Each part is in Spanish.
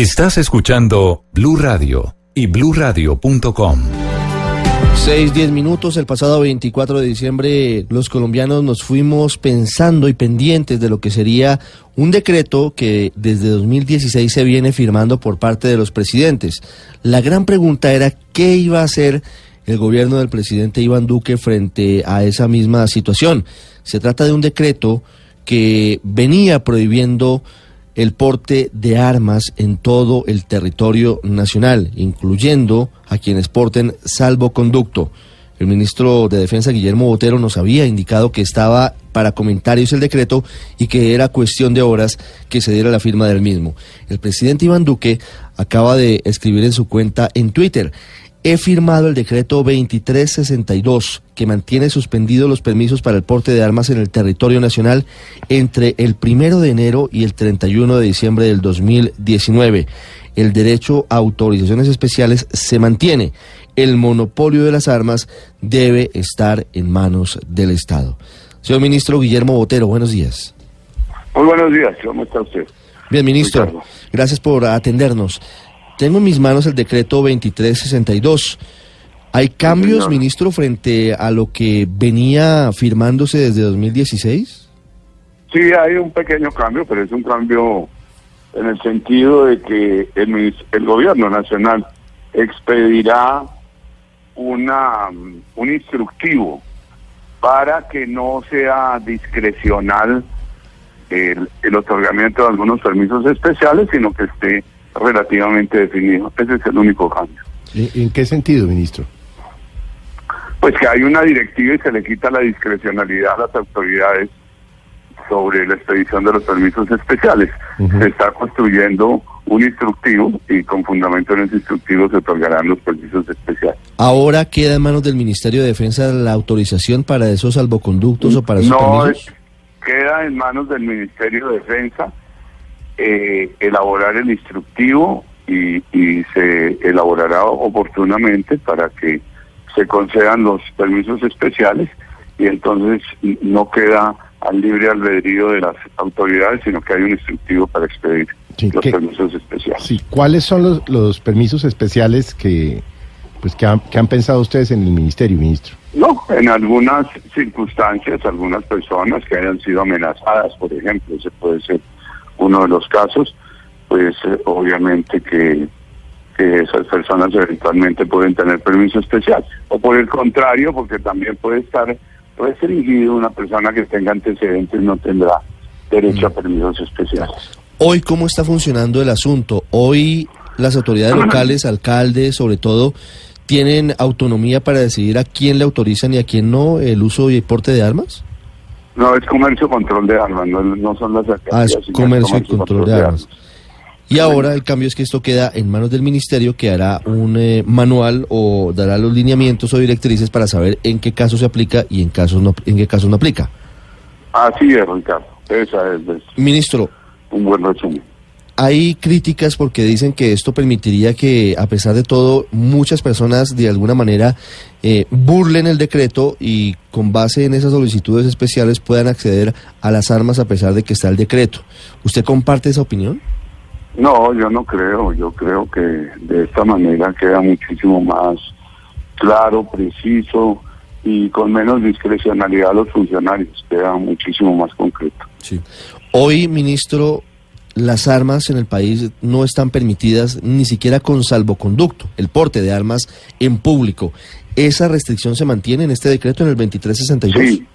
Estás escuchando Blue Radio y bluradio.com. 6, 10 minutos. El pasado 24 de diciembre los colombianos nos fuimos pensando y pendientes de lo que sería un decreto que desde 2016 se viene firmando por parte de los presidentes. La gran pregunta era qué iba a hacer el gobierno del presidente Iván Duque frente a esa misma situación. Se trata de un decreto que venía prohibiendo el porte de armas en todo el territorio nacional, incluyendo a quienes porten salvoconducto. El ministro de Defensa, Guillermo Botero, nos había indicado que estaba para comentarios el decreto y que era cuestión de horas que se diera la firma del mismo. El presidente Iván Duque acaba de escribir en su cuenta en Twitter, he firmado el decreto 2362 que mantiene suspendidos los permisos para el porte de armas en el territorio nacional entre el primero de enero y el 31 de diciembre del 2019. El derecho a autorizaciones especiales se mantiene. El monopolio de las armas debe estar en manos del Estado. Señor ministro Guillermo Botero, buenos días. Muy buenos días, ¿cómo está usted? Bien, ministro, gracias por atendernos. Tengo en mis manos el decreto 2362. ¿Hay cambios, ministro, frente a lo que venía firmándose desde 2016? Sí, hay un pequeño cambio, pero es un cambio en el sentido de que el, el gobierno nacional expedirá una, un instructivo para que no sea discrecional el, el otorgamiento de algunos permisos especiales, sino que esté relativamente definido. Ese es el único cambio. ¿En qué sentido, ministro? Pues que hay una directiva y se le quita la discrecionalidad a las autoridades sobre la expedición de los permisos especiales. Se está construyendo un instructivo y con fundamento en ese instructivo se otorgarán los permisos especiales. ¿Ahora queda en manos del Ministerio de Defensa la autorización para esos salvoconductos o para esos no, queda en manos del Ministerio de Defensa eh, elaborar el instructivo y, se elaborará oportunamente para que se concedan los permisos especiales y entonces no queda al libre albedrío de las autoridades, sino que hay un instructivo para expedir los permisos especiales. Sí, ¿cuáles son los, los permisos especiales que pues que han, que han pensado ustedes en el ministerio, ministro? No, en algunas circunstancias, algunas personas que hayan sido amenazadas, por ejemplo, se puede ser uno de los casos, pues eh, obviamente que, esas personas eventualmente pueden tener permiso especial. O por el contrario, porque también puede estar restringido una persona que tenga antecedentes no tendrá derecho a mm. permisos especiales. Hoy, ¿cómo está funcionando el asunto? Hoy las autoridades locales, alcaldes, sobre todo, tienen autonomía para decidir a quién le autorizan y a quién no el uso y porte de armas? No, es comercio control de armas, no, son las Ah, es comercio, y control, de, armas. Y ahora el cambio es que esto queda en manos del ministerio que hará un eh, manual o dará los lineamientos o directrices para saber en qué caso se aplica y en casos no en qué casos no aplica. Así es, Ricardo. Esa es, Ministro, un buen resumen. Hay críticas porque dicen que esto permitiría que, a pesar de todo, muchas personas de alguna manera eh, burlen el decreto y con base en esas solicitudes especiales puedan acceder a las armas a pesar de que está el decreto. ¿Usted comparte esa opinión? No, yo no creo. Yo creo que de esta manera queda muchísimo más claro, preciso y con menos discrecionalidad a los funcionarios. Queda muchísimo más concreto. Sí. Hoy, ministro, las armas en el país no están permitidas ni siquiera con salvoconducto, el porte de armas en público. ¿Esa restricción se mantiene en este decreto en el 2362? Sí,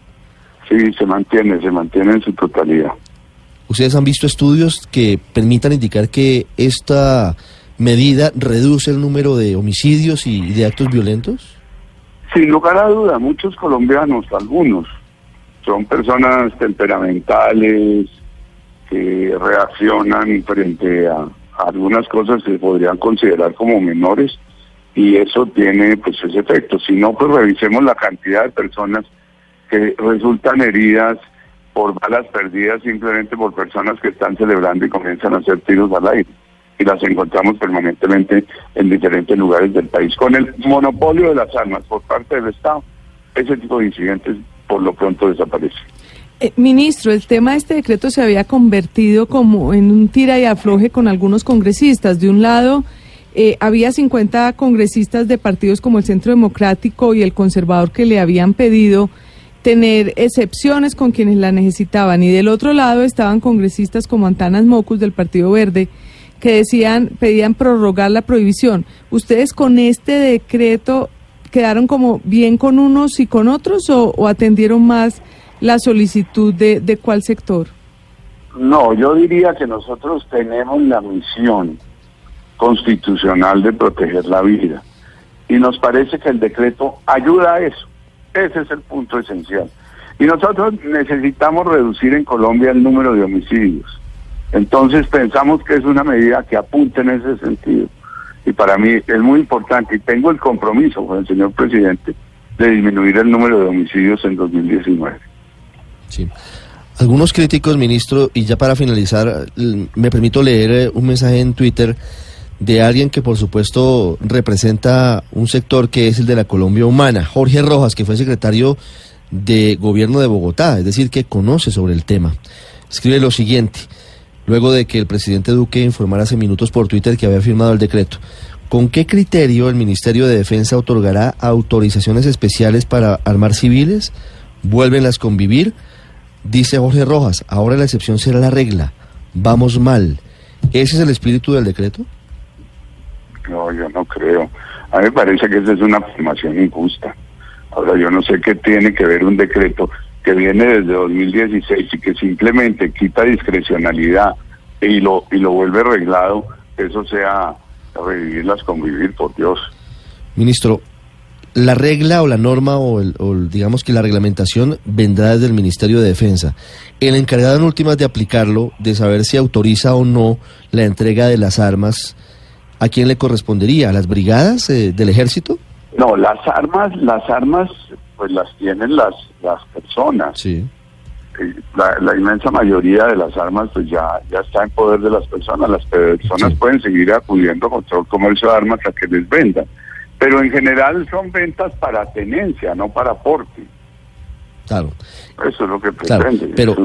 sí, se mantiene, se mantiene en su totalidad. ¿Ustedes han visto estudios que permitan indicar que esta medida reduce el número de homicidios y de actos violentos? Sin lugar a duda, muchos colombianos, algunos, son personas temperamentales, que reaccionan frente a, algunas cosas que se podrían considerar como menores y eso tiene pues ese efecto. Si no, pues revisemos la cantidad de personas que resultan heridas por balas perdidas simplemente por personas que están celebrando y comienzan a hacer tiros al aire. Y las encontramos permanentemente en diferentes lugares del país. Con el monopolio de las armas por parte del Estado, ese tipo de incidentes por lo pronto desaparecen. Eh, ministro, el tema de este decreto se había convertido como en un tira y afloje con algunos congresistas. De un lado, eh, había 50 congresistas de partidos como el Centro Democrático y el Conservador que le habían pedido tener excepciones con quienes la necesitaban. Y del otro lado estaban congresistas como Antanas Mocus del Partido Verde que decían, pedían prorrogar la prohibición. ¿Ustedes con este decreto quedaron como bien con unos y con otros o atendieron más la solicitud de, de cuál sector? No, yo diría que nosotros tenemos la misión constitucional de proteger la vida y nos parece que el decreto ayuda a eso. Ese es el punto esencial. Y nosotros necesitamos reducir en Colombia el número de homicidios. Entonces pensamos que es una medida que apunte en ese sentido. Y para mí es muy importante y tengo el compromiso con el señor presidente de disminuir el número de homicidios en 2019. Sí. Algunos críticos, ministro, y ya para finalizar, me permito leer eh, un mensaje en Twitter de alguien que por supuesto representa un sector que es el de la Colombia humana, Jorge Rojas, que fue secretario de gobierno de Bogotá, es decir, que conoce sobre el tema. Escribe lo siguiente, luego de que el presidente Duque informara hace minutos por Twitter que había firmado el decreto. ¿Con qué criterio el Ministerio de Defensa otorgará autorizaciones especiales para armar civiles? ¿Vuelven a convivir? Dice Jorge Rojas, ahora la excepción será la regla. Vamos mal. ¿Ese es el espíritu del decreto? No, yo no creo. A mí me parece que esa es una afirmación injusta. Ahora, yo no sé qué tiene que ver un decreto que viene desde 2016 y que simplemente quita discrecionalidad y lo, y lo vuelve arreglado, eso sea revivirlas, convivir, por Dios. Ministro, la regla o la norma o, el, digamos que la reglamentación vendrá desde el Ministerio de Defensa. El encargado en últimas de aplicarlo, de saber si autoriza o no la entrega de las armas, ¿a quién le correspondería? ¿A las brigadas eh, del ejército? No, las armas, las armas, pues las tienen las, las personas. Sí. Eh, la, inmensa mayoría de las armas pues ya, ya está en poder de las personas. Las personas pueden seguir acudiendo a control comercio de armas a que les vendan pero en general son ventas para tenencia, no para aporte. Claro. Eso es lo que pretende. pero...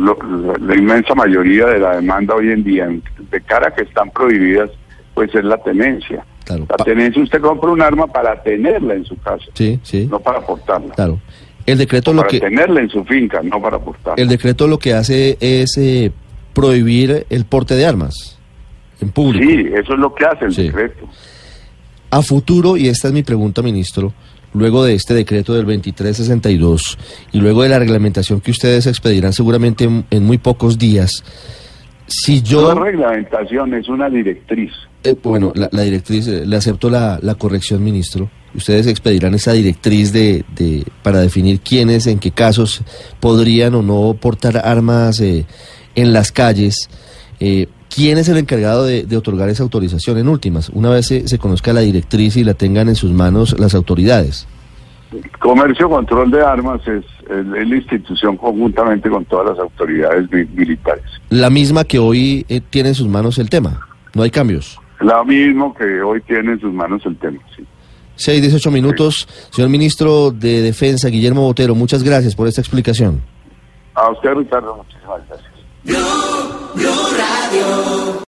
la, inmensa mayoría de la demanda hoy en día, de cara a que están prohibidas, pues es la tenencia. Claro. La tenencia, usted compra un arma para tenerla en su casa, sí, sí. no para aportarla. Claro. El decreto lo para que... tenerla en su finca, no para aportarla. El decreto lo que hace es eh, prohibir el porte de armas en público. Sí, eso es lo que hace el decreto. A futuro, y esta es mi pregunta, ministro, luego de este decreto del 2362 y luego de la reglamentación que ustedes expedirán seguramente en, muy pocos días, si yo... La reglamentación es una directriz. Eh, bueno, la, directriz, eh, le acepto la, corrección, ministro. Ustedes expedirán esa directriz de, de, para definir quiénes, en qué casos podrían o no portar armas eh, en las calles. ¿Quién es el encargado de, otorgar esa autorización en últimas? Una vez se, conozca la directriz y la tengan en sus manos las autoridades. Comercio Control de Armas es, la institución conjuntamente con todas las autoridades militares. La misma que hoy eh, tiene en sus manos el tema, no hay cambios. La misma que hoy tiene en sus manos el tema, sí. Seis, dieciocho minutos. Señor Ministro de Defensa, Guillermo Botero, muchas gracias por esta explicación. A usted, Ricardo, muchísimas gracias. Radio.